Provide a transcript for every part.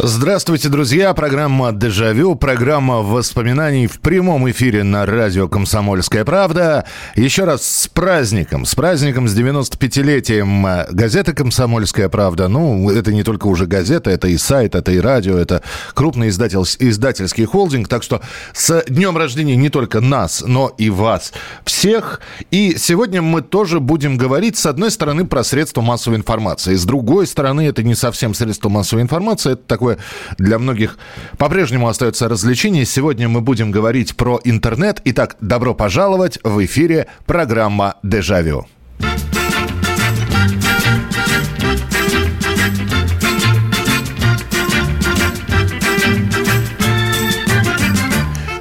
Здравствуйте, друзья. Программа «Дежавю», программа воспоминаний в прямом эфире на радио «Комсомольская правда». Еще раз с праздником, с праздником, с 95-летием газеты «Комсомольская правда». Ну, это не только уже газета, это и сайт, это и радио, это крупный издатель, издательский холдинг. Так что с днем рождения не только нас, но и вас всех. И сегодня мы тоже будем говорить, с одной стороны, про средства массовой информации. С другой стороны, это не совсем средства массовой информации, это такой такое для многих по-прежнему остается развлечение. Сегодня мы будем говорить про интернет. Итак, добро пожаловать в эфире программа «Дежавю».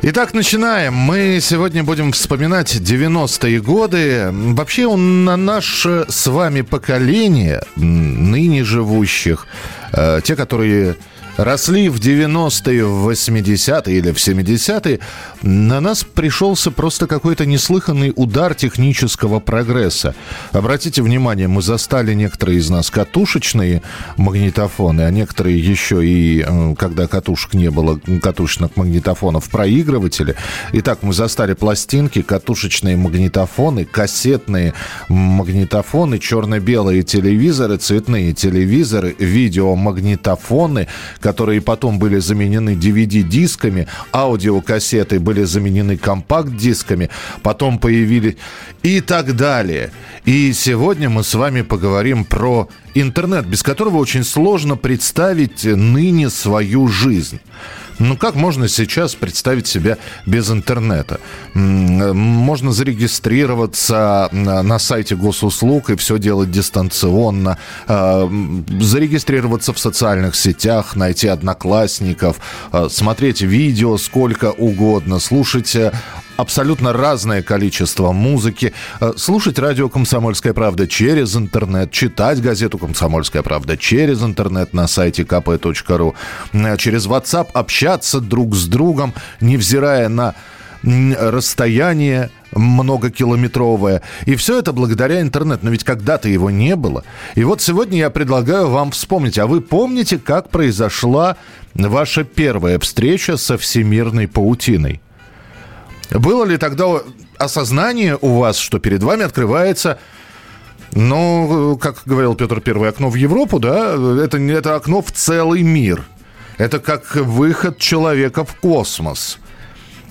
Итак, начинаем. Мы сегодня будем вспоминать 90-е годы. Вообще, на наше с вами поколение, ныне живущих, э, те, которые росли в 90-е, в 80-е или в 70-е, на нас пришелся просто какой-то неслыханный удар технического прогресса. Обратите внимание, мы застали некоторые из нас катушечные магнитофоны, а некоторые еще и, э, когда катушек не было, катушечных магнитофонов, проигрыватели. Итак, мы застали пластинки, катушечные магнитофоны, кассетные магнитофоны, черно-белые телевизоры, цветные телевизоры, видеомагнитофоны, которые потом были заменены DVD-дисками, аудиокассеты были заменены компакт-дисками, потом появились и так далее. И сегодня мы с вами поговорим про интернет, без которого очень сложно представить ныне свою жизнь. Ну, как можно сейчас представить себя без интернета? Можно зарегистрироваться на сайте госуслуг и все делать дистанционно, а, зарегистрироваться в социальных сетях, найти одноклассников, а, смотреть видео сколько угодно, слушать э, абсолютно разное количество музыки, э, слушать радио «Комсомольская правда» через интернет, читать газету «Комсомольская правда» через интернет на сайте kp.ru, э, через WhatsApp общаться друг с другом, невзирая на расстояние многокилометровое. И все это благодаря интернету. Но ведь когда-то его не было. И вот сегодня я предлагаю вам вспомнить. А вы помните, как произошла ваша первая встреча со всемирной паутиной? Было ли тогда осознание у вас, что перед вами открывается ну, как говорил Петр Первый, окно в Европу, да, это, это окно в целый мир. Это как выход человека в космос.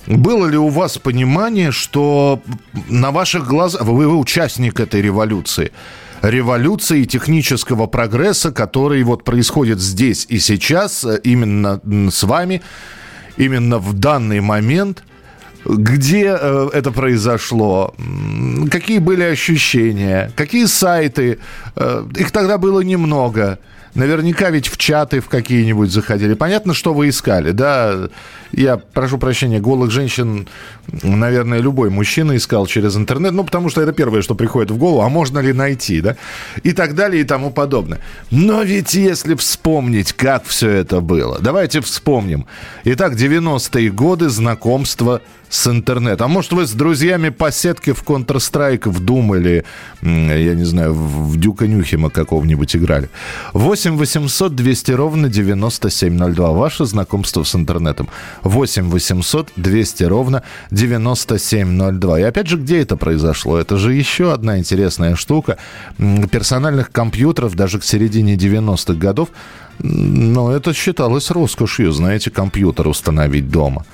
Было ли у вас понимание, что на ваших глазах, вы, вы участник этой революции, революции технического прогресса, который вот происходит здесь и сейчас, именно с вами, именно в данный момент – где э, это произошло, какие были ощущения, какие сайты. Э, их тогда было немного. Наверняка ведь в чаты в какие-нибудь заходили. Понятно, что вы искали, да? Я прошу прощения, голых женщин, наверное, любой мужчина искал через интернет, ну, потому что это первое, что приходит в голову, а можно ли найти, да? И так далее, и тому подобное. Но ведь если вспомнить, как все это было, давайте вспомним. Итак, 90-е годы знакомства с интернетом. А может, вы с друзьями по сетке в Counter-Strike в Doom или, я не знаю, в Дюка Нюхима какого-нибудь играли. 8 800 200 ровно 9702. Ваше знакомство с интернетом. 8 800 200 ровно 9702. И опять же, где это произошло? Это же еще одна интересная штука. Персональных компьютеров даже к середине 90-х годов, но это считалось роскошью, знаете, компьютер установить дома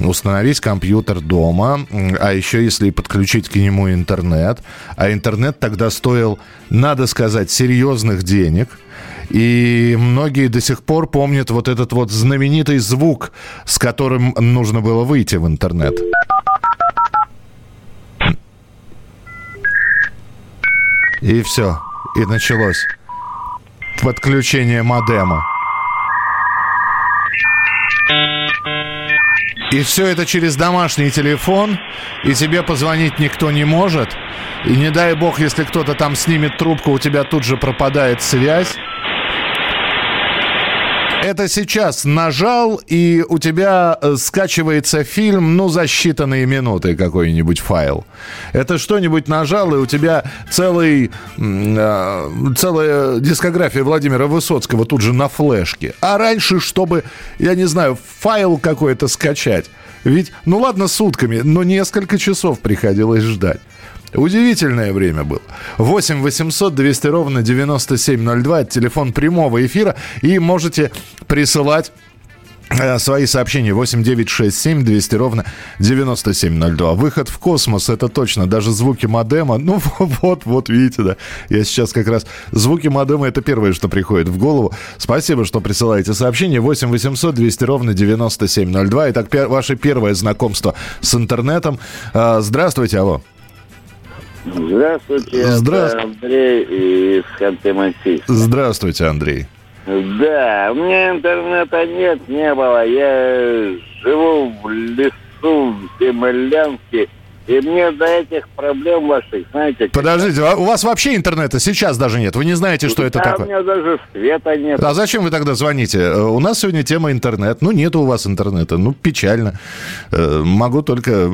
установить компьютер дома, а еще если подключить к нему интернет. А интернет тогда стоил, надо сказать, серьезных денег. И многие до сих пор помнят вот этот вот знаменитый звук, с которым нужно было выйти в интернет. И все. И началось подключение модема. И все это через домашний телефон, и тебе позвонить никто не может. И не дай бог, если кто-то там снимет трубку, у тебя тут же пропадает связь. Это сейчас нажал, и у тебя э, скачивается фильм, ну, за считанные минуты какой-нибудь файл. Это что-нибудь нажал, и у тебя целый, э, целая дискография Владимира Высоцкого тут же на флешке. А раньше, чтобы, я не знаю, файл какой-то скачать, ведь, ну ладно, сутками, но несколько часов приходилось ждать. Удивительное время было. 8 800 200 ровно 9702. Это телефон прямого эфира. И можете присылать э, Свои сообщения 8967 200 ровно 9702. Выход в космос, это точно. Даже звуки модема. Ну вот, вот, видите, да. Я сейчас как раз... Звуки модема это первое, что приходит в голову. Спасибо, что присылаете сообщение. 8 800 200 ровно 9702. Итак, ваше первое знакомство с интернетом. Э, здравствуйте, алло. Здравствуйте, Здравствуйте. Андрей из Ханты-Мансийска. Здравствуйте, Андрей. Да, у меня интернета нет, не было. Я живу в лесу, в землянке. И мне до этих проблем ваших, знаете... Подождите, а у вас вообще интернета сейчас даже нет? Вы не знаете, что это Да, у такое? меня даже света нет. А зачем вы тогда звоните? Э, У нас сегодня тема интернет. Ну, нет у вас интернета. Ну, печально. Э, Могу только...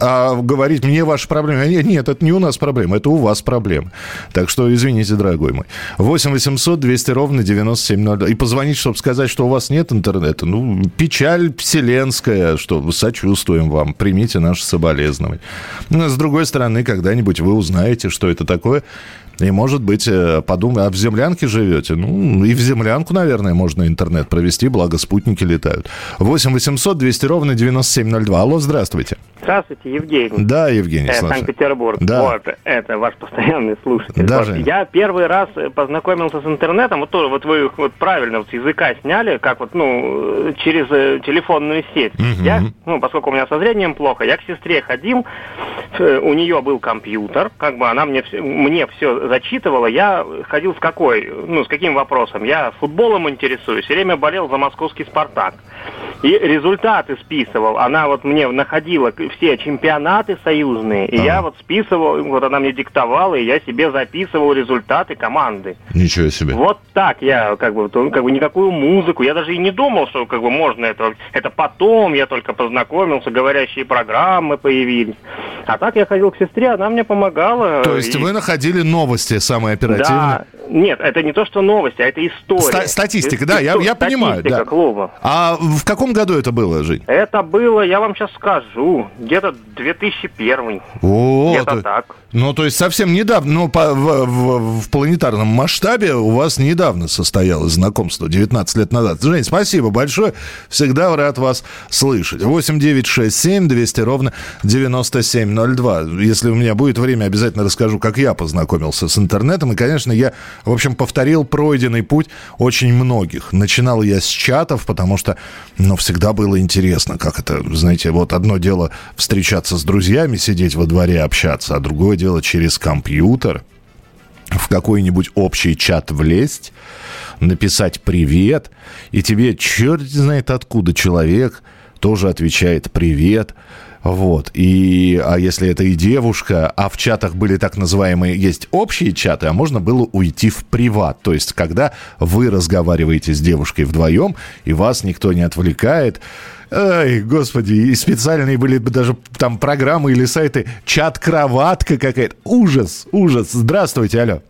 А говорить, мне ваши проблемы... Нет, нет, это не у нас проблема, это у вас проблемы. Так что, извините, дорогой мой. 8 800 200 ровно 9702. И позвонить, чтобы сказать, что у вас нет интернета. Ну, печаль вселенская, что сочувствуем вам. Примите наши соболезнования. Но, с другой стороны, когда-нибудь вы узнаете, что это такое, и, может быть, э, подумай, а в землянке живете? Ну, и в землянку, наверное, можно интернет провести, благо спутники летают. 8 800 200 ровно 9702. Алло, здравствуйте. Здравствуйте, Евгений. Да, Евгений, Э. Санкт-Петербург. Да. Вот, это ваш постоянный слушатель. Даже. Вот, я первый раз э, познакомился с интернетом, вот тоже, вот вы вот правильно вот с языка сняли, как вот, ну, э, через э, телефонную сеть. Мгм. Я, ну, поскольку у меня со зрением плохо, я к сестре ходил, э, у нее был компьютер, как бы она мне все, мне все зачитывала, я ходил с какой, ну, с каким вопросом? Я футболом интересуюсь, все время болел за московский «Спартак». И результаты списывал. Она вот мне находила все чемпионаты союзные, и Ага. я вот списывал, вот она мне диктовала, и я себе записывал результаты команды. Ничего себе. Вот так я как бы, как бы никакую музыку, я даже и не думал, что как бы можно это. Это потом я только познакомился, говорящие программы появились. А так я ходил к сестре, она мне помогала. То есть и- вы находили новости самые оперативные? Да, нет, это не то, что новости, а это история. Ста- статистика, да, я- я понимаю, да. клуба. А в каком году это было, Жень? Это было, я вам сейчас скажу, где-то 2001. О, Где-то то- так. Ну, то есть совсем недавно, ну, по- в, в- в планетарном масштабе у вас недавно состоялось знакомство, 19 лет назад. Жень, спасибо большое, всегда рад вас слышать. 8 9 6 7 200 ровно 9702. Если у меня будет время, обязательно расскажу, как я познакомился с интернетом. И, конечно, я, в общем, повторил пройденный путь очень многих. Начинал я с чатов, потому что, ну, всегда было интересно, как это, знаете, вот одно дело встречаться с друзьями, сидеть во дворе, общаться, а другое дело через компьютер в какой-нибудь общий чат влезть, написать «привет», и тебе черт знает откуда человек тоже отвечает «привет», вот. И, а если это и девушка, а в чатах были так называемые, есть общие чаты, а можно было уйти в приват. То есть, когда вы разговариваете с девушкой вдвоем, и вас никто не отвлекает. Ай, господи, и специальные были бы даже там программы или сайты, чат-кроватка какая-то. Ужас, ужас. Здравствуйте, алло.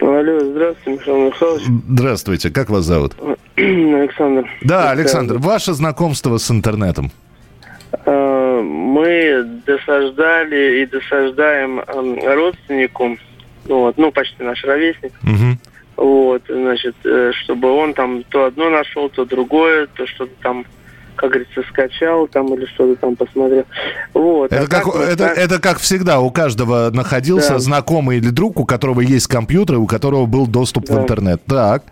Алло, здравствуйте, Михаил Михайлович. Здравствуйте, как вас зовут? Александр. Да, Александр, ваше знакомство с интернетом. Э, Мы досаждали и досаждаем эм, родственнику, вот, ну, почти наш ровесник, Мгм. вот, значит, э, чтобы он там то одно нашел, то другое, то что-то там, как говорится, скачал там или что-то там посмотрел. Вот. Это а как, вот, это, так- это как всегда, у каждого находился Да. знакомый или друг, у которого есть компьютер, у которого был доступ в Да. интернет. Так.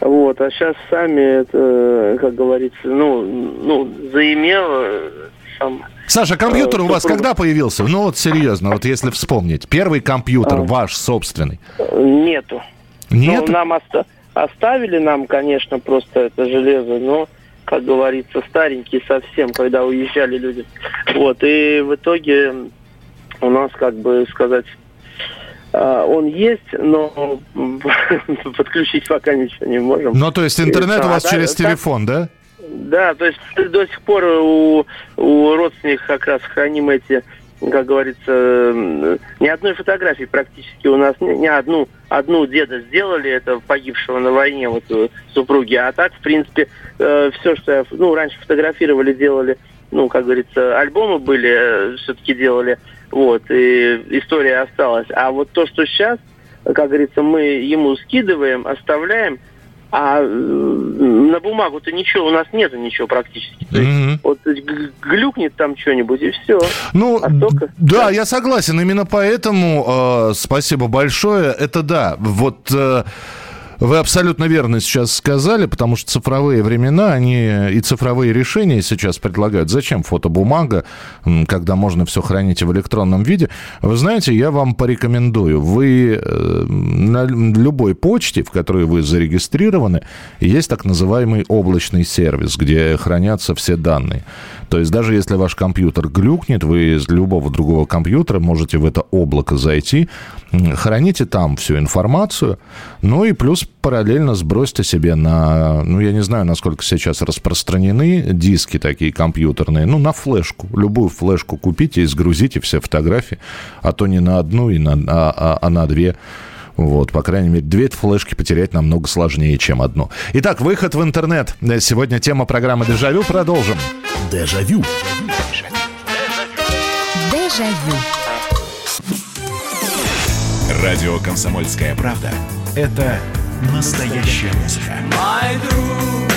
Вот, а сейчас сами, это, как говорится, ну, ну, заимел э, сам Саша, компьютер Э, у вас когда появился? Ну вот серьезно, вот если вспомнить. Первый компьютер А. ваш собственный. нету. Нет? Ну, нам оста- оставили нам, конечно, просто это железо, но, как говорится, старенький совсем, когда уезжали люди. Вот, и в итоге у нас, как бы сказать, он есть, но подключить пока ничего не можем. Ну, то есть интернет у вас через телефон, да? Да, то есть до сих пор у, у родственников как раз храним эти, как говорится, ни одной фотографии практически у нас, ни, одну, одну деда сделали, это погибшего на войне вот э, супруги, а так, в принципе, э, все, что я, ну, раньше фотографировали, делали, ну, как говорится, альбомы были, э, все-таки делали, вот, и история осталась. А вот то, что сейчас, как говорится, мы ему скидываем, оставляем, а на бумагу-то ничего, у нас нету ничего практически. То есть, mm-hmm. вот глюкнет там что-нибудь, и все. Ну, а только... да, я согласен. Именно поэтому э, спасибо большое. Это да, вот... Э, вы абсолютно верно сейчас сказали, потому что цифровые времена, они и цифровые решения сейчас предлагают. Зачем фотобумага, когда можно все хранить в электронном виде? Вы знаете, я вам порекомендую. Вы э, на любой почте, в которой вы зарегистрированы, есть так называемый облачный сервис, где хранятся все данные. То есть даже если ваш компьютер глюкнет, вы из любого другого компьютера можете в это облако зайти, храните там всю информацию, ну и плюс параллельно сбросьте себе на, ну я не знаю, насколько сейчас распространены диски такие компьютерные, ну на флешку, любую флешку купите и сгрузите все фотографии, а то не на одну, и на, а, а, а на две. Вот, по крайней мере, две флешки потерять намного сложнее, чем одну. Итак, выход в интернет. Сегодня тема программы «Дежавю». Продолжим. Дежавю. Дежавю. Радио «Комсомольская правда» — это настоящая музыка. Мой друг,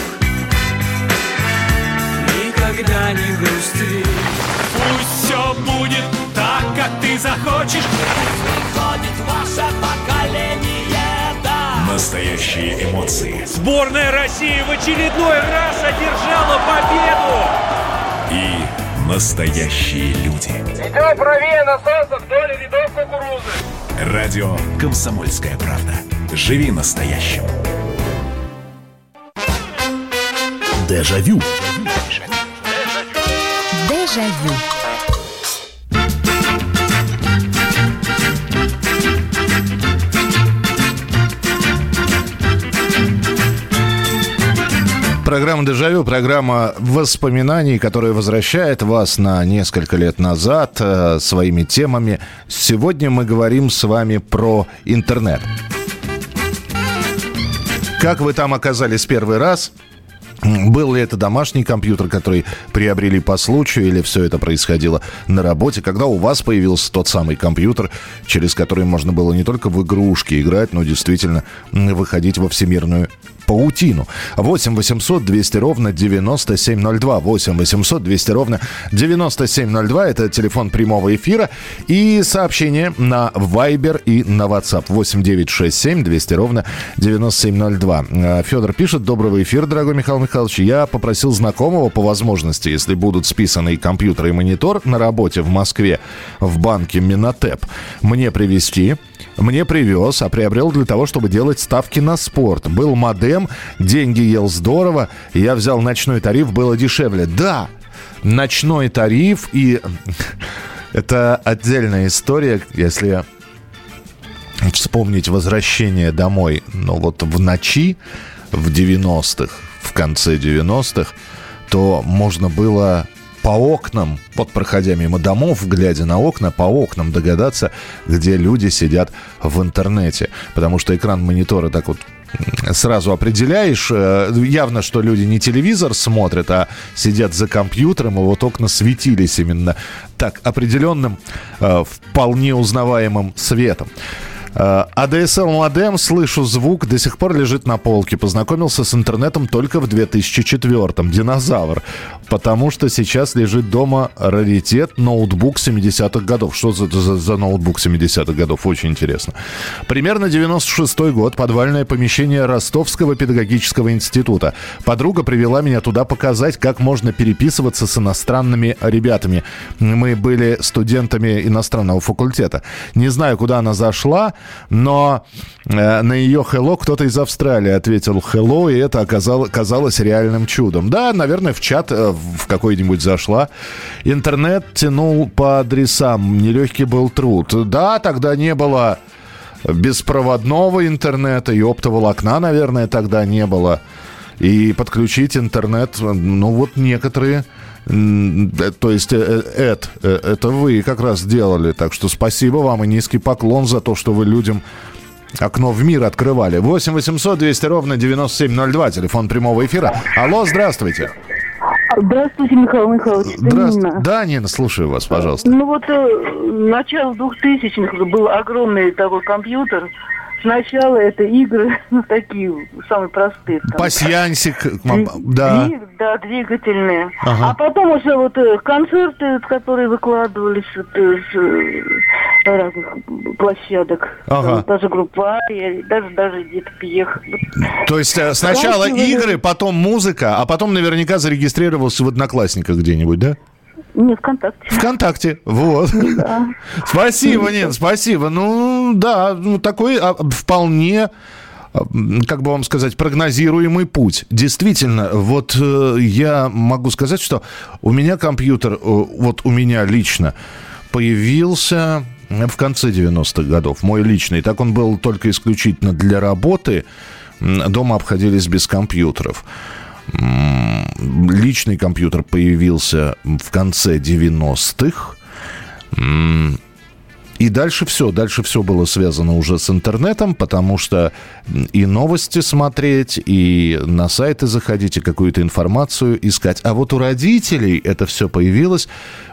никогда не грусти. Пусть все будет так, как ты захочешь. Выходит ваше поколение, да. Настоящие эмоции. Сборная России в очередной раз одержала победу. И настоящие люди. Идем правее насоса вдоль рядов кукурузы. Радио «Комсомольская правда». Живи настоящим. Дежавю. Дежавю. Программа «Дежавю», программа воспоминаний, которая возвращает вас на несколько лет назад э, своими темами. Сегодня мы говорим с вами про интернет. Как вы там оказались первый раз? Был ли это домашний компьютер, который приобрели по случаю, или все это происходило на работе? Когда у вас появился тот самый компьютер, через который можно было не только в игрушки играть, но действительно выходить во всемирную паутину. 8 800 200 ровно 9702. 8 800 200 ровно 9702. Это телефон прямого эфира. И сообщение на Viber и на WhatsApp. 8 9 6 7 200 ровно 9702. Э, Федор пишет. Доброго эфира, дорогой Михаил Михайлович. Я попросил знакомого по возможности, если будут списаны и компьютер, и монитор на работе в Москве в банке Минотеп, мне привезти мне привез, а приобрел для того, чтобы делать ставки на спорт. Был модем, деньги ел здорово, я взял ночной тариф, было дешевле. Да, ночной тариф, и это отдельная история, если вспомнить возвращение домой, ну вот в ночи, в 90-х, в конце 90-х, то можно было по окнам, вот проходя мимо домов, глядя на окна, по окнам догадаться, где люди сидят в интернете. Потому что экран монитора так вот сразу определяешь. Э, явно, что люди не телевизор смотрят, а сидят за компьютером, и вот окна светились именно так определенным, э, вполне узнаваемым светом. ADSL э, модем, слышу звук, до сих пор лежит на полке. Познакомился с интернетом только в 2004-м. Динозавр. Потому что сейчас лежит дома раритет ноутбук 70-х годов. Что за, за, за ноутбук 70-х годов? Очень интересно. Примерно 96-й год. Подвальное помещение Ростовского педагогического института. Подруга привела меня туда показать, как можно переписываться с иностранными ребятами. Мы были студентами иностранного факультета. Не знаю, куда она зашла, но э, на ее «Hello» кто-то из Австралии ответил «Hello», и это оказалось, казалось реальным чудом. Да, наверное, в чат э, в какой-нибудь зашла. Интернет тянул по адресам, нелегкий был труд. Да, тогда не было беспроводного интернета и оптоволокна, наверное, тогда не было. И подключить интернет, ну вот некоторые то есть это, это вы как раз сделали. Так что спасибо вам и низкий поклон за то, что вы людям окно в мир открывали. 8 800 200 ровно 9702, телефон прямого эфира. Алло, здравствуйте. Здравствуйте, Михаил Михайлович. Здравствуйте. Нина. Да, Нина, слушаю вас, пожалуйста. Ну вот э, начало 2000-х был огромный такой компьютер, Сначала это игры, ну, такие, самые простые. Там. Пасьянсик, да. да, двигательные. Ага. А потом уже вот э, концерты, которые выкладывались вот, э, с э, разных площадок. Ага. Даже группа, даже, даже где-то пьех. То есть сначала игры, потом музыка, а потом наверняка зарегистрировался в Одноклассниках где-нибудь, да? Не, ВКонтакте. ВКонтакте, вот. Да. Спасибо, Нин, спасибо. Ну, да, ну, такой а, вполне а, как бы вам сказать, прогнозируемый путь. Действительно, вот э, я могу сказать, что у меня компьютер, э, вот у меня лично, появился в конце 90-х годов, мой личный. Так он был только исключительно для работы. Дома обходились без компьютеров личный компьютер появился в конце 90-х. И дальше все, дальше все было связано уже с интернетом, потому что и новости смотреть, и на сайты заходить, и какую-то информацию искать. А вот у родителей это все появилось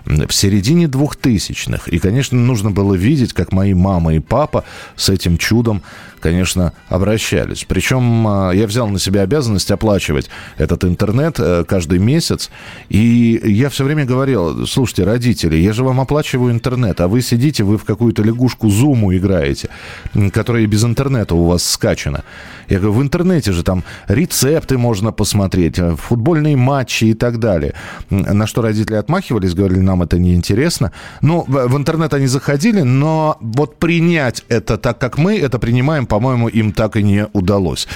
в середине двухтысячных. И, конечно, нужно было видеть, как мои мама и папа с этим чудом конечно, обращались. Причем а, я взял на себя обязанность оплачивать этот интернет э, каждый месяц. И я все время говорил, слушайте, родители, я же вам оплачиваю интернет, а вы сидите, вы в какую-то лягушку Зуму играете, которая без интернета у вас скачана. Я говорю, в интернете же там рецепты можно посмотреть, э, футбольные матчи и так далее. На что родители отмахивались, говорили, нам это неинтересно. Ну, в интернет они заходили, но вот принять это так, как мы это принимаем, по-моему, им так и не удалось.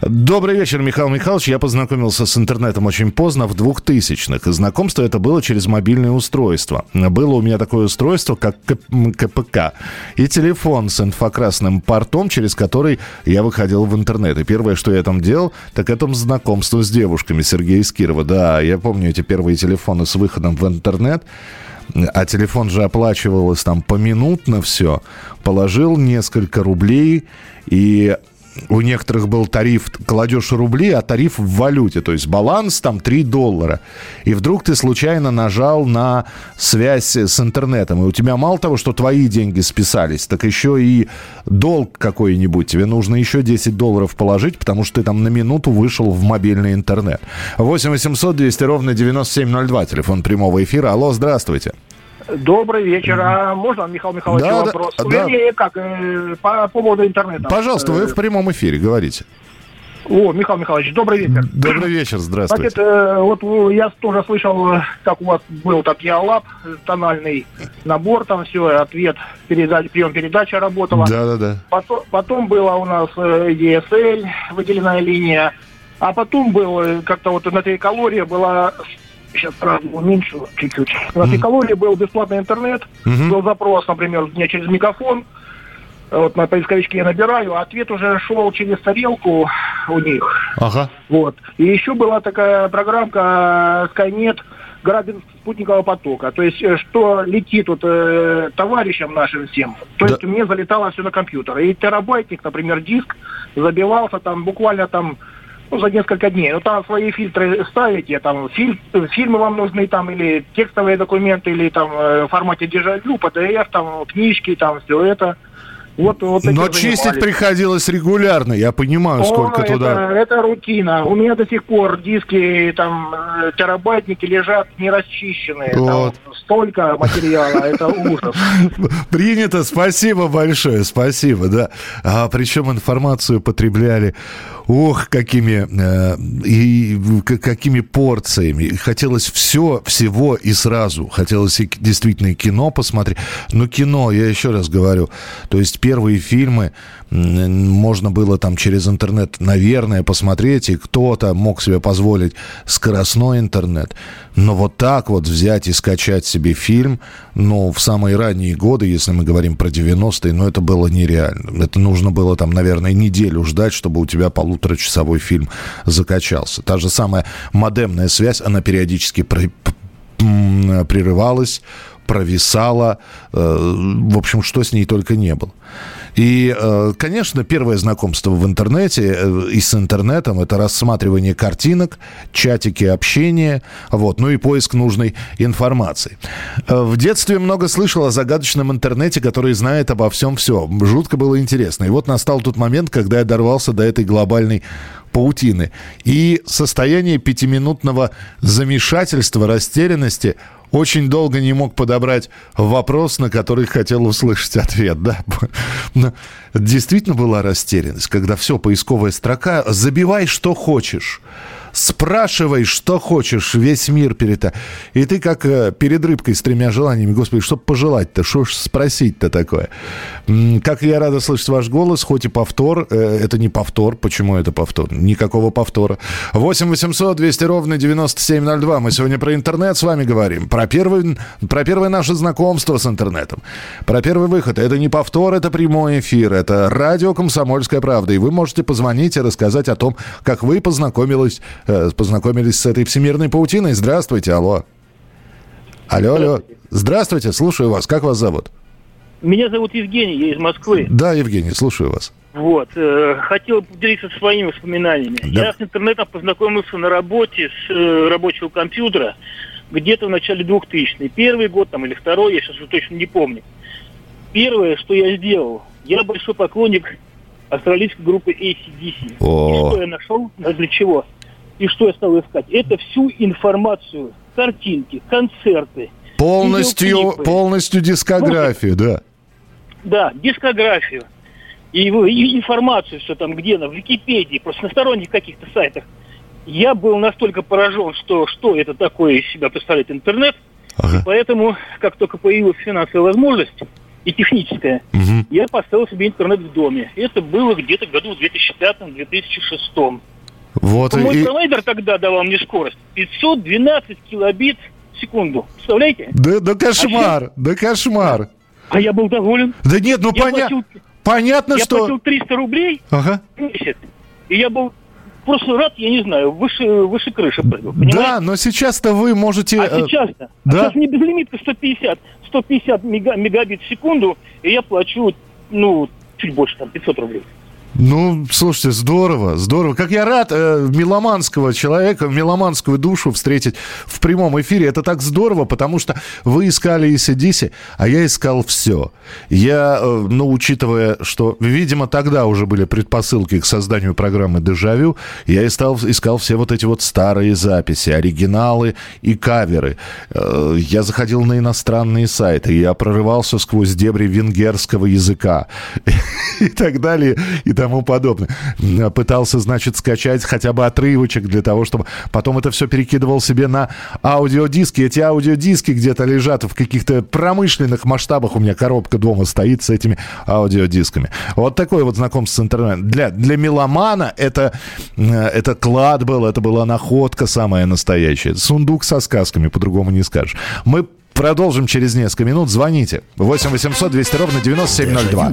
Добрый вечер, Михаил Михайлович. Я познакомился с интернетом очень поздно, в 2000-х. И знакомство это было через мобильное устройство. Было у меня такое устройство, как КПК. И телефон с инфокрасным портом, через который я выходил в интернет. И первое, что я там делал, так это знакомство с девушками Сергея Скирова. Да, я помню эти первые телефоны с выходом в интернет а телефон же оплачивалось там поминутно все, положил несколько рублей, и у некоторых был тариф, кладешь рубли, а тариф в валюте, то есть баланс там 3 доллара. И вдруг ты случайно нажал на связь с интернетом, и у тебя мало того, что твои деньги списались, так еще и долг какой-нибудь. Тебе нужно еще 10 долларов положить, потому что ты там на минуту вышел в мобильный интернет. 8 800 200 ровно 9702, телефон прямого эфира. Алло, здравствуйте. Добрый вечер. А можно, Михаил Михайлович, да, вопрос? Да, Вернее, как, э, по поводу интернета. Пожалуйста, вы в прямом эфире говорите. О, Михаил Михайлович, добрый вечер. Добрый вечер, здравствуйте. Значит, э, вот я тоже слышал, как у вас был так Ялап, тональный набор, там все, ответ, передач, прием передача работала. Да, да, да. Потом, потом была у нас э, DSL, выделенная линия, а потом был э, как-то вот на триколоре была сейчас сразу уменьшил чуть-чуть. На mm-hmm. был бесплатный интернет, mm-hmm. был запрос, например, мне через мегафон, вот на поисковичке я набираю, а ответ уже шел через тарелку у них. Ага. Вот. И еще была такая программка Skynet грабин спутникового потока. То есть, э, что летит вот э, товарищам нашим всем. То да. есть, мне залетало все на компьютер. И терабайтник, например, диск забивался там буквально там ну, за несколько дней. Ну, там свои фильтры ставите, там филь, фильмы вам нужны, там, или текстовые документы, или там э, в формате дежавю, PDF, там, книжки, там, все это. Вот, вот Но чистить приходилось регулярно, я понимаю, О, сколько это, туда... Это рутина. У меня до сих пор диски, там, э, терабайтники лежат не расчищенные. Вот. Там столько материала, это ужас. Принято, спасибо большое, спасибо, да. А, причем информацию потребляли ох, какими, э, и какими порциями. Хотелось все, всего и сразу. Хотелось и действительно и кино посмотреть. Но кино, я еще раз говорю, то есть первые фильмы можно было там через интернет, наверное, посмотреть, и кто-то мог себе позволить скоростной интернет. Но вот так вот взять и скачать себе фильм, ну, в самые ранние годы, если мы говорим про 90-е, ну, это было нереально. Это нужно было там, наверное, неделю ждать, чтобы у тебя полуторачасовой фильм закачался. Та же самая модемная связь, она периодически прерывалась, провисала. Э, в общем, что с ней только не было. И, э, конечно, первое знакомство в интернете э, и с интернетом – это рассматривание картинок, чатики общения, вот, ну и поиск нужной информации. Э, в детстве много слышал о загадочном интернете, который знает обо всем все. Жутко было интересно. И вот настал тот момент, когда я дорвался до этой глобальной паутины. И состояние пятиминутного замешательства, растерянности – очень долго не мог подобрать вопрос, на который хотел услышать ответ. Да? Но действительно была растерянность, когда все, поисковая строка, забивай, что хочешь спрашивай, что хочешь, весь мир перед... И ты как э, перед рыбкой с тремя желаниями, господи, что пожелать-то, что ж спросить-то такое? Как я рада слышать ваш голос, хоть и повтор, э, это не повтор, почему это повтор? Никакого повтора. 8 800 200 ровно 9702. Мы сегодня про интернет с вами говорим, про, первый, про первое наше знакомство с интернетом, про первый выход. Это не повтор, это прямой эфир, это радио «Комсомольская правда». И вы можете позвонить и рассказать о том, как вы познакомились познакомились с этой всемирной паутиной. Здравствуйте, алло. Алло, алло. Здравствуйте, слушаю вас. Как вас зовут? Меня зовут Евгений, я из Москвы. Да, Евгений, слушаю вас. Вот. Э, хотел поделиться своими воспоминаниями. Да. Я с интернетом познакомился на работе с э, рабочего компьютера где-то в начале 2000 Первый год там или второй, я сейчас уже точно не помню. Первое, что я сделал, я большой поклонник австралийской группы ACDC. О. И что я нашел? Для чего? И что я стал искать? Это всю информацию, картинки, концерты. Полностью, полностью дискографию, да. Да, дискографию. И, и информацию все там где на в Википедии, просто на сторонних каких-то сайтах. Я был настолько поражен, что что это такое из себя представляет интернет. Ага. поэтому, как только появилась финансовая возможность и техническая, угу. я поставил себе интернет в доме. Это было где-то году в 2005-2006. Вот Мой и... провайдер тогда давал мне скорость 512 килобит в секунду. Представляете? Да, да кошмар, а да кошмар. А я был доволен. Да нет, ну понятно. Понятно, я что... Я платил 300 рублей ага. в месяц. И я был просто рад, я не знаю, выше, выше крыши прыгал. Да, но сейчас-то вы можете... А сейчас-то? А да? А сейчас мне безлимитка 150, 150 мега, мегабит в секунду, и я плачу, ну, чуть больше, там, 500 рублей. Ну, слушайте, здорово, здорово. Как я рад э, меломанского человека, меломанскую душу встретить в прямом эфире. Это так здорово, потому что вы искали ACDC, а я искал все. Я, э, ну, учитывая, что, видимо, тогда уже были предпосылки к созданию программы «Дежавю», я искал, искал все вот эти вот старые записи, оригиналы и каверы. Э, я заходил на иностранные сайты, я прорывался сквозь дебри венгерского языка и так далее, и так тому подобное. Пытался, значит, скачать хотя бы отрывочек для того, чтобы потом это все перекидывал себе на аудиодиски. Эти аудиодиски где-то лежат в каких-то промышленных масштабах. У меня коробка дома стоит с этими аудиодисками. Вот такой вот знакомство с интернетом. Для, для меломана это, это клад был, это была находка самая настоящая. Сундук со сказками, по-другому не скажешь. Мы продолжим через несколько минут. Звоните. 8 800 200 ровно 9702.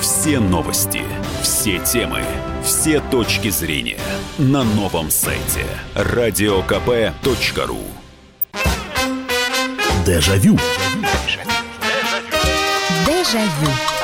все новости, все темы, все точки зрения на новом сайте радиокп.ру. Дежавю. Дежавю.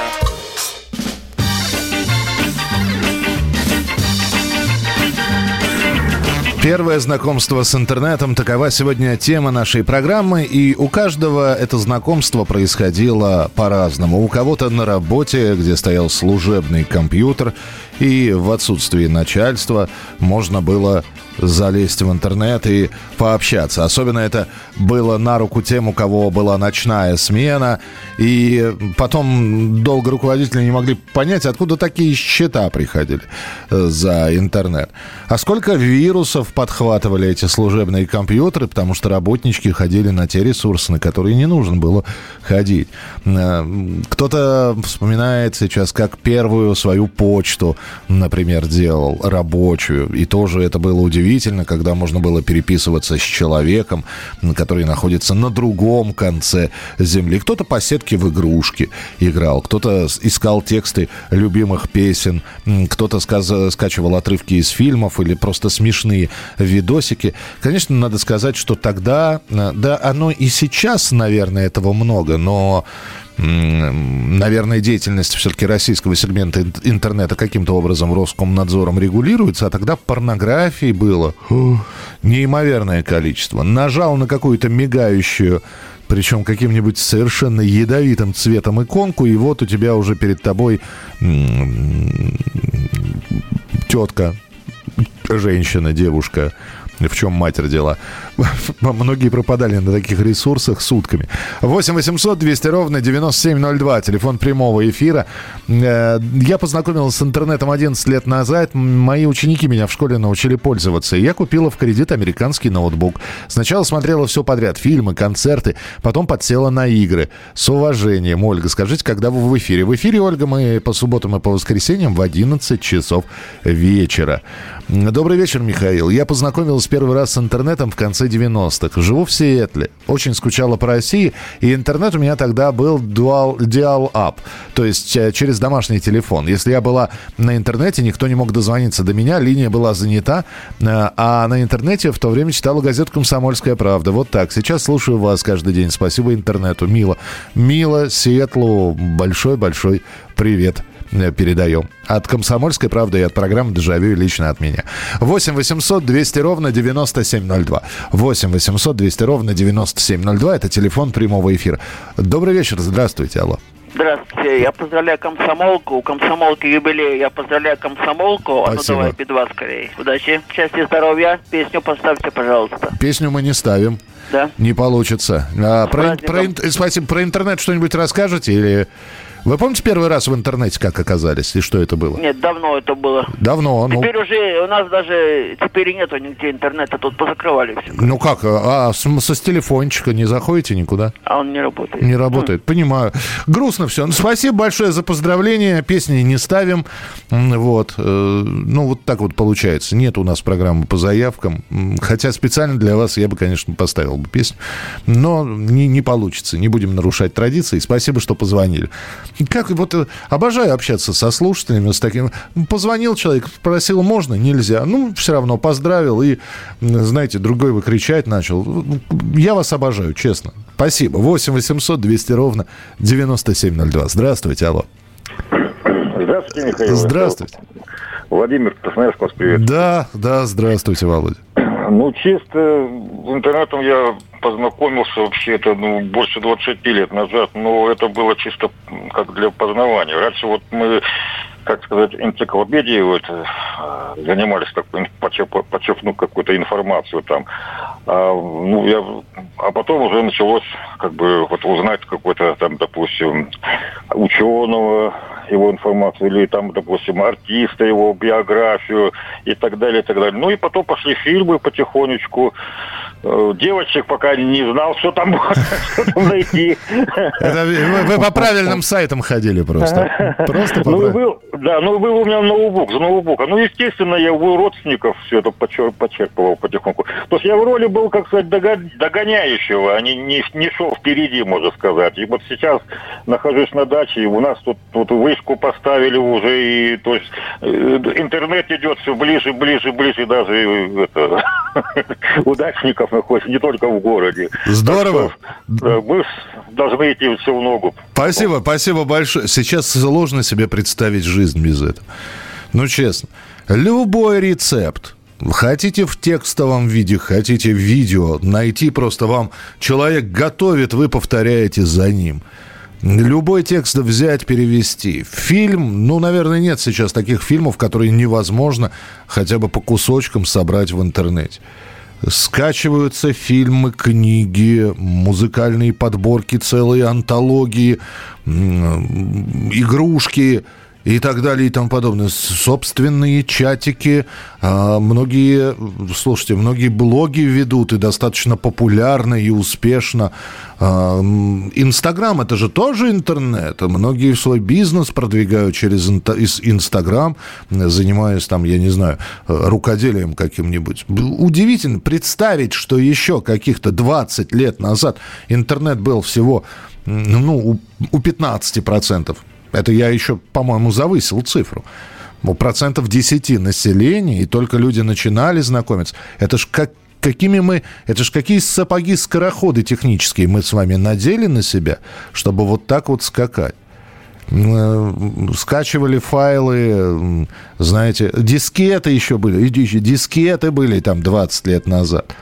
Первое знакомство с интернетом – такова сегодня тема нашей программы. И у каждого это знакомство происходило по-разному. У кого-то на работе, где стоял служебный компьютер, и в отсутствии начальства можно было залезть в интернет и пообщаться. Особенно это было на руку тем, у кого была ночная смена. И потом долго руководители не могли понять, откуда такие счета приходили э, за интернет. А сколько вирусов подхватывали эти служебные компьютеры, потому что работнички ходили на те ресурсы, на которые не нужно было ходить. Э, кто-то вспоминает сейчас, как первую свою почту, например, делал рабочую. И тоже это было удивительно, когда можно было переписываться с человеком, который находится на другом конце земли. Кто-то по сетке в игрушки играл, кто-то искал тексты любимых песен, кто-то скачивал отрывки из фильмов или просто смешные видосики. Конечно, надо сказать, что тогда, э, да, оно и сейчас, наверное, этого много, но наверное, деятельность все-таки российского сегмента интернета каким-то образом Роскомнадзором регулируется, а тогда порнографии было неимоверное количество. Нажал на какую-то мигающую причем каким-нибудь совершенно ядовитым цветом иконку, и вот у тебя уже перед тобой тетка, женщина, девушка, в чем мать родила. Многие пропадали на таких ресурсах сутками. 8 800 200 ровно 9702, телефон прямого эфира. Э, я познакомился с интернетом 11 лет назад. Мои ученики меня в школе научили пользоваться. Я купила в кредит американский ноутбук. Сначала смотрела все подряд, фильмы, концерты, потом подсела на игры. С уважением, Ольга, скажите, когда вы в эфире? В эфире, Ольга, мы по субботам и по воскресеньям в 11 часов вечера. Добрый вечер, Михаил. Я познакомился первый раз с интернетом в конце 90-х. Живу в Сиэтле. Очень скучала по России. И интернет у меня тогда был dual, dial up. То есть э, через домашний телефон. Если я была на интернете, никто не мог дозвониться до меня. Линия была занята. Э, а на интернете в то время читала газету «Комсомольская правда». Вот так. Сейчас слушаю вас каждый день. Спасибо интернету. Мило. Мило, Сиэтлу. Большой-большой привет. Э, передаем. От «Комсомольской правды» и от программы «Дежавю» лично от меня. 8 800 200 ровно 9702. 8 800 200 ровно 9702. Это телефон прямого эфира. Добрый вечер. Здравствуйте. Алло. Здравствуйте, я поздравляю комсомолку. У комсомолки юбилей. Я поздравляю комсомолку. А ну давай, бедва скорее. Удачи, счастья, здоровья. Песню поставьте, пожалуйста. Песню мы не ставим. Да. Не получится. А, про, про, спасибо. Про интернет что-нибудь расскажете или вы помните первый раз в интернете, как оказались, и что это было? Нет, давно это было. Давно. Ну... Теперь уже у нас даже теперь и нету нигде интернета, тут позакрывали все. Ну как, а с, со с телефончика не заходите никуда? А он не работает. Не работает, mm. понимаю. Грустно все. Ну, спасибо большое за поздравление. Песни не ставим. Вот. Э, ну, вот так вот получается. Нет у нас программы по заявкам. Хотя специально для вас я бы, конечно, поставил бы песню. Но не, не получится. Не будем нарушать традиции. Спасибо, что позвонили. Как вот э, обожаю общаться со слушателями, с таким. Позвонил человек, спросил, можно, нельзя. Ну, все равно поздравил и, знаете, другой выкричать начал. Я вас обожаю, честно. Спасибо. 8 800 200 ровно 9702. Здравствуйте, алло. Здравствуйте, Михаил. Здравствуйте. Владимир Красноярск вас приветствует. Да, да, здравствуйте, Володя. Ну, чисто интернетом я познакомился вообще это ну, больше 20 лет назад, но это было чисто как для познавания. Раньше вот мы как сказать, энциклопедии вот, э, занимались такой, подчеркнув какую-то информацию там. А, ну, я, а потом уже началось как бы вот узнать какой-то там, допустим, ученого, его информацию, или там, допустим, артиста, его биографию и так далее, и так далее. Ну и потом пошли фильмы потихонечку. Э, девочек пока не знал, что там, найти. Вы, вы по правильным сайтам ходили просто. Просто по ну, Да, ну был у меня ноутбук, за ноутбука. Ну, естественно, я у родственников все это почерпывал потихоньку. То есть я в роли был, как сказать, догоняющего, а не, шел впереди, можно сказать. И вот сейчас нахожусь на даче, и у нас тут, тут вышку поставили уже, и то есть э, интернет идет все ближе, ближе, ближе, даже э, это, удачников находится не только в городе. Здорово. Что, мы должны идти все в ногу. Спасибо, спасибо большое. Сейчас сложно себе представить жизнь без этого. Ну, честно. Любой рецепт, Хотите в текстовом виде, хотите в видео, найти просто вам человек готовит, вы повторяете за ним. Любой текст взять, перевести. Фильм, ну, наверное, нет сейчас таких фильмов, которые невозможно хотя бы по кусочкам собрать в интернете. Скачиваются фильмы, книги, музыкальные подборки, целые антологии, игрушки – и так далее и тому подобное. Собственные чатики, а, многие, слушайте, многие блоги ведут и достаточно популярно и успешно. А, Инстаграм это же тоже интернет. Многие свой бизнес продвигают через Инстаграм, занимаясь там, я не знаю, рукоделием каким-нибудь. Удивительно представить, что еще каких-то 20 лет назад интернет был всего ну, у 15%. Это я еще, по-моему, завысил цифру. Ну, процентов 10 населения, и только люди начинали знакомиться. Это ж как, какими мы, это ж какие сапоги-скороходы технические мы с вами надели на себя, чтобы вот так вот скакать э, скачивали файлы, знаете, дискеты еще были, дискеты были там 20 лет назад.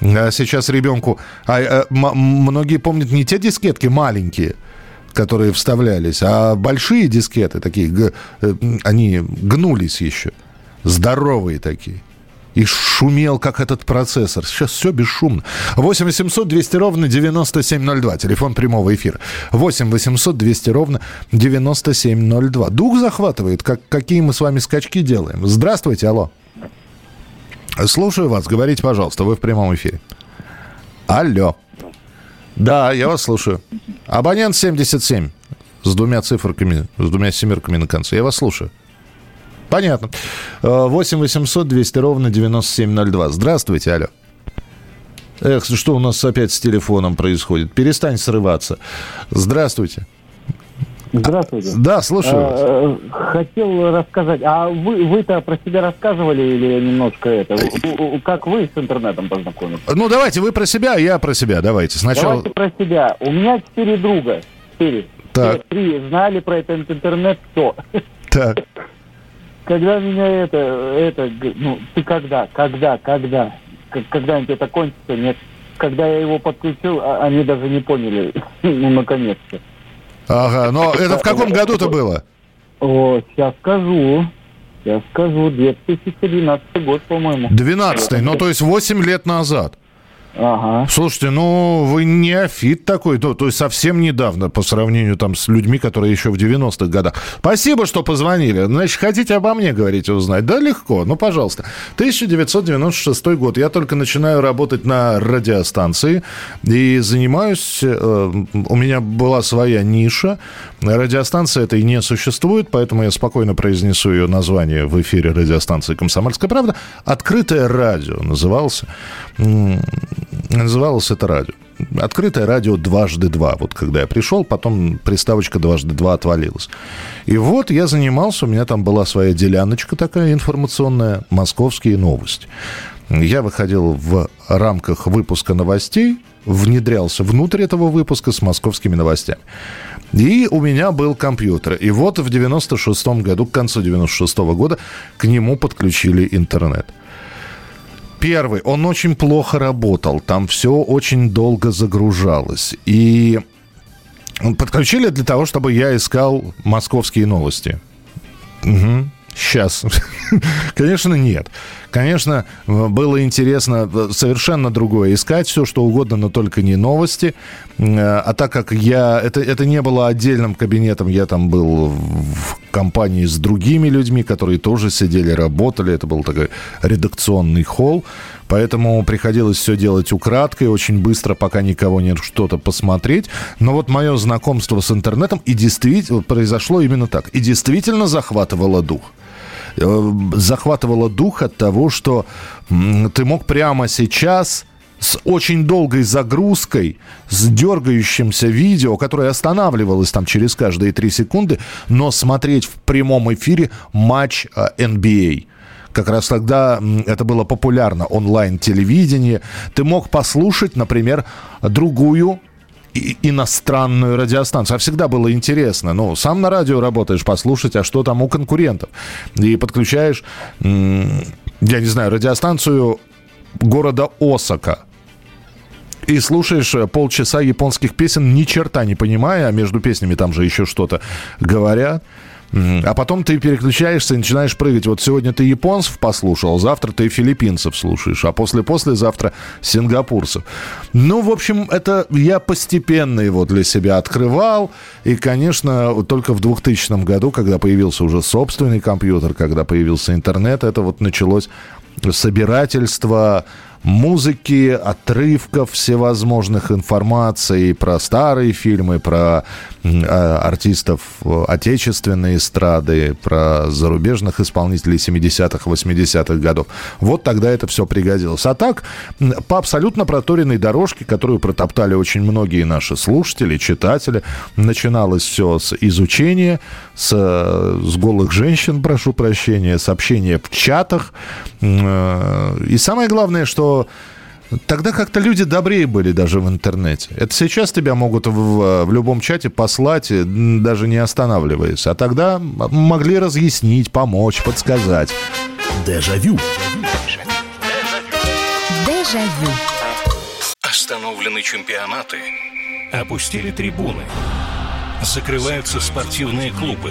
А сейчас ребенку... А, а, многие помнят не те дискетки маленькие, которые вставлялись, а большие дискеты такие, э, они гнулись еще, здоровые такие. И шумел, как этот процессор. Сейчас все бесшумно. 8 800 200 ровно 9702. Телефон прямого эфира. 8 800 200 ровно 9702. Дух захватывает, как, какие мы с вами скачки делаем. Здравствуйте, алло. Слушаю вас. Говорите, пожалуйста, вы в прямом эфире. Алло. Да, я вас слушаю. Абонент 77 с двумя циферками, с двумя семерками на конце. Я вас слушаю. Понятно. 8 800 200 ровно 9702. Здравствуйте, алло. Эх, что у нас опять с телефоном происходит? Перестань срываться. Здравствуйте. Здравствуйте. Да, слушаю. А, хотел рассказать. А вы, вы-то про себя рассказывали или немножко это? Как вы с интернетом познакомились? Ну, давайте, вы про себя, а я про себя. Давайте. Сначала... Давайте про себя. У меня четыре друга. Четыре. Так. Три знали про этот интернет все. Так. Когда меня это, это, ну, ты когда, когда, когда, когда-нибудь это кончится, нет. Когда я его подключил, а, они даже не поняли, ну, наконец-то. Ага, но это в каком году-то было? О, сейчас скажу. Сейчас скажу, 2012 год, по-моему. 12 ну то есть 8 лет назад. Ага. Слушайте, ну вы не афит такой, то, то есть совсем недавно по сравнению там с людьми, которые еще в 90-х годах. Спасибо, что позвонили. Значит, хотите обо мне, говорите, узнать? Да, легко. Ну, пожалуйста. 1996 год. Я только начинаю работать на радиостанции и занимаюсь... Э, у меня была своя ниша. Радиостанция этой не существует, поэтому я спокойно произнесу ее название в эфире радиостанции «Комсомольская правда». «Открытое радио» назывался называлось это радио. Открытое радио дважды два. Вот когда я пришел, потом приставочка дважды два отвалилась. И вот я занимался, у меня там была своя деляночка такая информационная, московские новости. Я выходил в рамках выпуска новостей, внедрялся внутрь этого выпуска с московскими новостями. И у меня был компьютер. И вот в 96 году, к концу 96 года, к нему подключили интернет. Первый, он очень плохо работал, там все очень долго загружалось. И подключили для того, чтобы я искал московские новости. Угу. Сейчас. Конечно, нет. Конечно, было интересно э, совершенно другое. Искать все, что угодно, но только не новости. Э, а так как я... Это, это не было отдельным кабинетом, я там был в компании с другими людьми, которые тоже сидели, работали. Это был такой редакционный холл. Поэтому приходилось все делать украдкой, очень быстро, пока никого нет, что-то посмотреть. Но вот мое знакомство с интернетом и действительно произошло именно так. И действительно захватывало дух. Э, захватывало дух от того, что ты мог прямо сейчас с очень долгой загрузкой, с дергающимся видео, которое останавливалось там через каждые три секунды, но смотреть в прямом эфире матч NBA. А. Как раз тогда это было популярно, онлайн-телевидение. Ты мог послушать, например, другую иностранную радиостанцию. А всегда было интересно. Ну, сам на радио работаешь, послушать, а что там у конкурентов. И подключаешь я не знаю, радиостанцию города Осака, и слушаешь э, полчаса японских песен, ни черта не понимая, а между песнями там же еще что-то говорят. А потом ты переключаешься и начинаешь прыгать. Вот сегодня ты японцев послушал, завтра ты филиппинцев слушаешь, а после-послезавтра сингапурцев. Ну, в общем, это я постепенно его для себя открывал. И, конечно, только в 2000 году, когда появился уже собственный компьютер, когда появился интернет, это вот началось собирательство музыки, отрывков всевозможных информаций про старые фильмы, про э, артистов отечественной эстрады, про зарубежных исполнителей 70-х, 80-х годов. Вот тогда это все пригодилось. А так, по абсолютно проторенной дорожке, которую протоптали очень многие наши слушатели, читатели, начиналось все с изучения, с, с голых женщин, прошу прощения, с общения в чатах. Э, и самое главное, что Тогда как-то люди добрее были даже в интернете. Это сейчас тебя могут в, в любом чате послать, даже не останавливаясь. А тогда могли разъяснить, помочь, подсказать. Дежавю. Дежавю. Остановлены чемпионаты. Опустили трибуны. Закрываются спортивные клубы.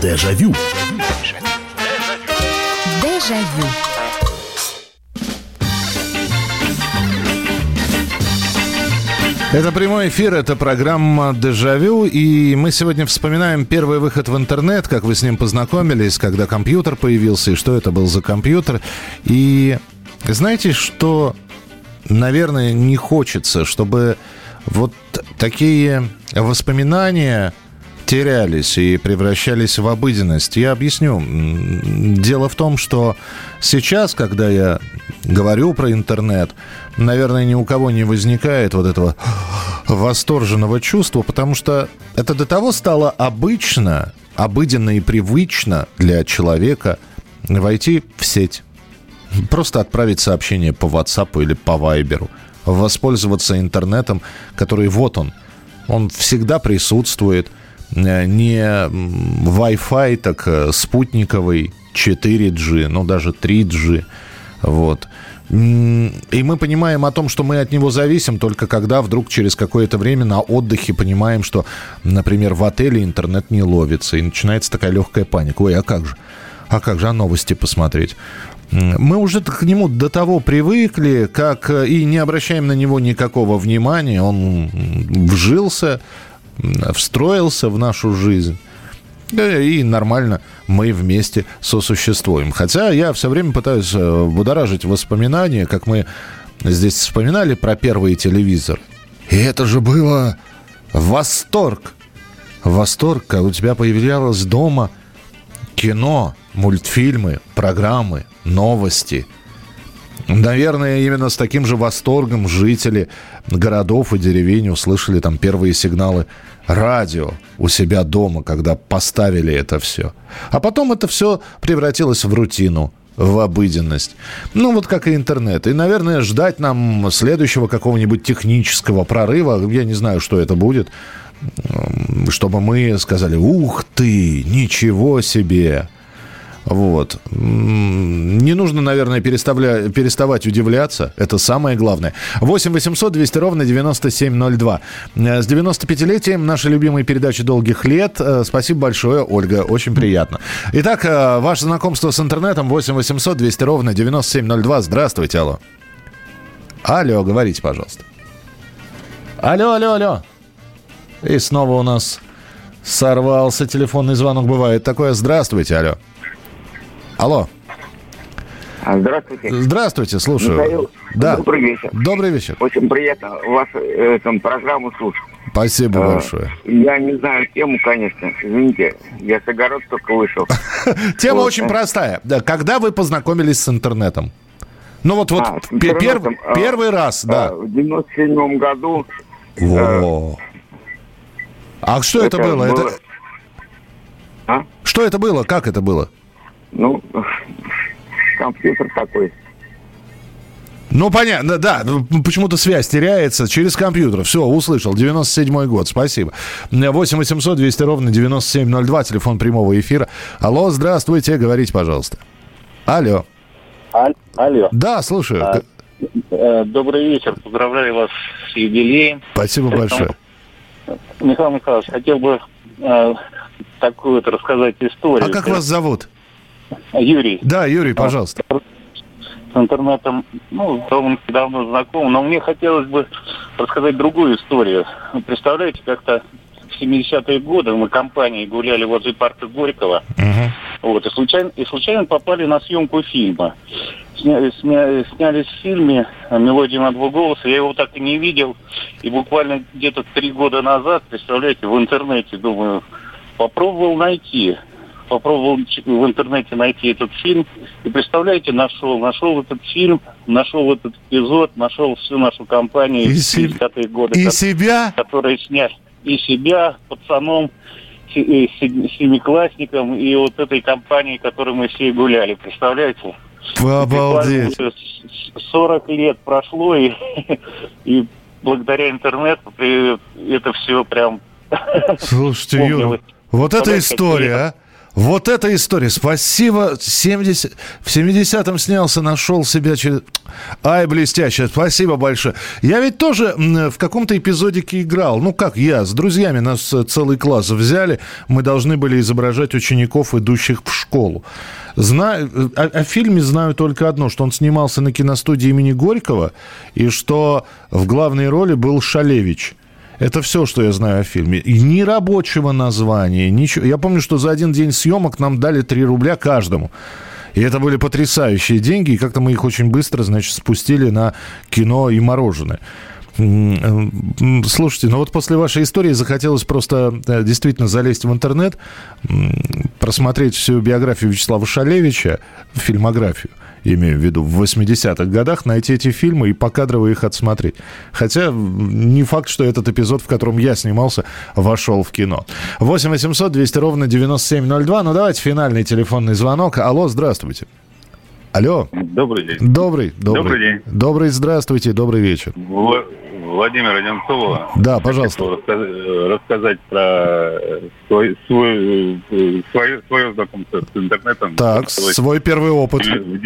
Дежавю. Дежавю. Дежавю. Это прямой эфир, это программа «Дежавю», и мы сегодня вспоминаем первый выход в интернет, как вы с ним познакомились, когда компьютер появился, и что это был за компьютер. И знаете, что, наверное, не хочется, чтобы вот такие воспоминания терялись и превращались в обыденность. Я объясню. Дело в том, что сейчас, когда я говорю про интернет, наверное, ни у кого не возникает вот этого восторженного чувства, потому что это до того стало обычно, обыденно и привычно для человека войти в сеть, просто отправить сообщение по WhatsApp или по Viber, воспользоваться интернетом, который вот он, он всегда присутствует – не Wi-Fi, так э, спутниковый 4G, ну даже 3G. Вот. И мы понимаем о том, что мы от него зависим только когда вдруг через какое-то время на отдыхе понимаем, что, например, в отеле интернет не ловится, и начинается такая легкая паника. Ой, а как же? А как же, а новости посмотреть? Мы уже к нему до того привыкли, как э, и не обращаем на него никакого внимания. Он вжился, встроился в нашу жизнь. И нормально мы вместе сосуществуем. Хотя я все время пытаюсь э, будоражить воспоминания, как мы здесь вспоминали про первый телевизор. И это же было восторг. Восторг, когда у тебя появлялось дома кино, мультфильмы, программы, новости. Наверное, именно с таким же восторгом жители городов и деревень услышали там первые сигналы радио у себя дома, когда поставили это все. А потом это все превратилось в рутину, в обыденность. Ну, вот как и интернет. И, наверное, ждать нам следующего какого-нибудь технического прорыва, я не знаю, что это будет, чтобы мы сказали, ух ты, ничего себе, вот. Не нужно, наверное, переставля... переставать удивляться. Это самое главное. 8 800 200 ровно 9702. С 95-летием нашей любимой передачи «Долгих лет». Э, спасибо большое, Ольга. Очень приятно. Итак, э, ваше знакомство с интернетом 8 800 200 ровно 9702. Здравствуйте, алло. Алло, говорите, пожалуйста. Алло, алло, алло. И снова у нас сорвался телефонный звонок. Бывает такое. Здравствуйте, алло. Алло. А, здравствуйте. Здравствуйте, слушаю. Михаил, да. добрый вечер. Добрый вечер. Очень приятно вашу эту программу слушать. Спасибо а, большое. Я не знаю тему, конечно. Извините, я с огород только вышел. Тема очень простая. Когда вы познакомились с интернетом? Ну вот, вот а, а, первый раз, да. В 97 году. Во. А что это, было? А? Что это было? Как это было? Ну, компьютер такой. Ну, понятно, да. Ну, почему-то связь теряется через компьютер. Все, услышал. 97-й год. Спасибо. 8 800 200 ровно 9702. Телефон прямого эфира. Алло, здравствуйте. Говорите, пожалуйста. Алло. Аль, алло. Да, слушаю. А, э, добрый вечер. Поздравляю вас с юбилеем. Спасибо большое. Михаил Михайлович, хотел бы э, такую вот рассказать историю. А как вас зовут? Юрий. Да, Юрий, пожалуйста. С интернетом, ну, довольно давно знаком, но мне хотелось бы рассказать другую историю. Представляете, как-то в 70-е годы мы компанией гуляли возле парка Горького. Uh-huh. Вот, и случайно, и случайно попали на съемку фильма. Сня, сня, снялись в фильме «Мелодия на два голоса». Я его так и не видел. И буквально где-то три года назад, представляете, в интернете, думаю, попробовал найти. Попробовал в интернете найти этот фильм. И представляете, нашел. Нашел этот фильм, нашел этот эпизод, нашел всю нашу компанию и, 70-е годы. И которые, себя? Которые сняли. И себя, пацаном, семиклассником и вот этой компанией, которой мы все гуляли. Представляете? Обалдеть. 40 лет прошло, и, и благодаря интернету это все прям... Слушайте, Юра, вот эта история, а? Вот эта история. Спасибо. 70... В 70-м снялся, нашел себя через... Ай, блестяще. Спасибо большое. Я ведь тоже в каком-то эпизодике играл. Ну, как я, с друзьями нас э, целый класс взяли. Мы должны были изображать учеников, идущих в школу. Знаю, э, о, о фильме знаю только одно, что он снимался на киностудии имени Горького, и что в главной роли был Шалевич – это все, что я знаю о фильме. И ни рабочего названия, ничего. Я помню, что за один день съемок нам дали 3 рубля каждому. И это были потрясающие деньги, и как-то мы их очень быстро, значит, спустили на кино и мороженое. Слушайте, ну вот после вашей истории захотелось просто э, действительно залезть в интернет, просмотреть всю биографию Вячеслава Шалевича, фильмографию имею в виду, в 80-х годах, найти эти фильмы и покадрово их отсмотреть. Хотя не факт, что этот эпизод, в котором я снимался, вошел в кино. 8 800 200 ровно 9702. Ну, давайте финальный телефонный звонок. Алло, здравствуйте. Алло. Добрый день. Добрый, добрый. Добрый день. Добрый, здравствуйте, добрый вечер. Владимир Одинцова. Да, пожалуйста. Рассказать про свой, свой, свое, свое знакомство с интернетом. Так, свой первый опыт. В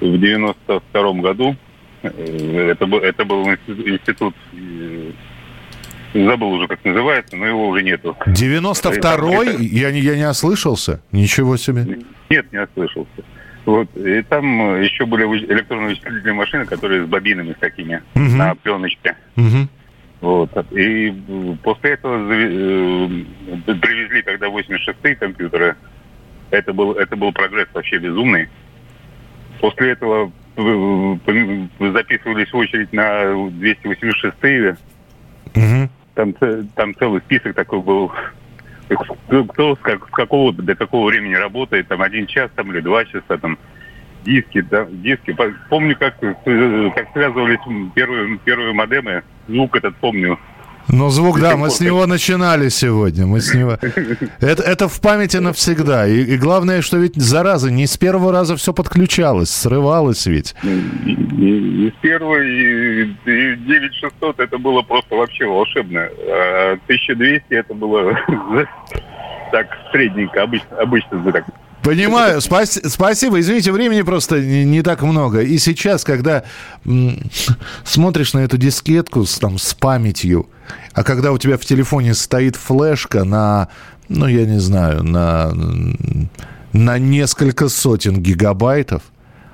92 году э, это был, это был институт, э, забыл уже, как называется, но его уже нету. 92-й? Я не, я не ослышался? Ничего себе. Нет, не ослышался. Вот. И там еще были электронные вычислительные машины, которые с бобинами с такими угу. на пленочке. Угу. Вот. И после этого э, привезли тогда 86-е компьютеры. Это был, это был прогресс вообще безумный. После этого записывались в очередь на 286-е. Угу. Там, там целый список такой был кто с, как, с какого до какого времени работает, там один час там или два часа там диски, да, диски. Помню, как, э, как связывались первые, первые модемы, звук этот помню. Ну, звук, да, мы с него начинали сегодня. Мы с него... Это, это в памяти навсегда. И, и главное, что ведь, зараза, не с первого раза все подключалось, срывалось ведь. И, и, и с первого, и, и 9600 это было просто вообще волшебно. А 1200 это было так средненько, обычно, обычно так Понимаю, спас, спасибо. Извините, времени просто не, не так много. И сейчас, когда смотришь на эту дискетку с, там, с памятью, а когда у тебя в телефоне стоит флешка на, ну, я не знаю, на, на несколько сотен гигабайтов,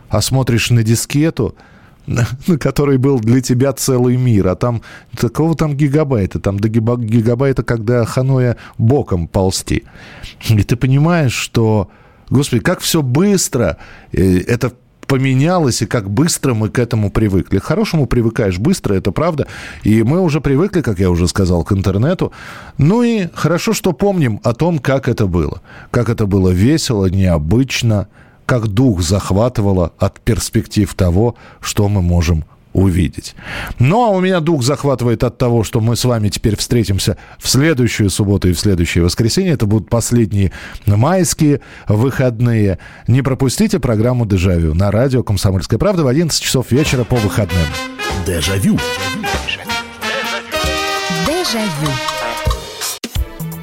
а смотришь на дискету, на которой был для тебя целый мир, а там такого там гигабайта, там до гигабайта, когда ханоя боком ползти. И ты понимаешь, что Господи, как все быстро. Э, это поменялось и как быстро мы к этому привыкли. К хорошему привыкаешь быстро, это правда. И мы уже привыкли, как я уже сказал, к интернету. Ну и хорошо, что помним о том, как это было. Как это было весело, необычно, как дух захватывало от перспектив того, что мы можем увидеть. Ну, а у меня дух захватывает от того, что мы с вами теперь встретимся в следующую субботу и в следующее воскресенье. Это будут последние майские выходные. Не пропустите программу «Дежавю» на радио «Комсомольская правда» в 11 часов вечера по выходным. Дежавю. Дежавю.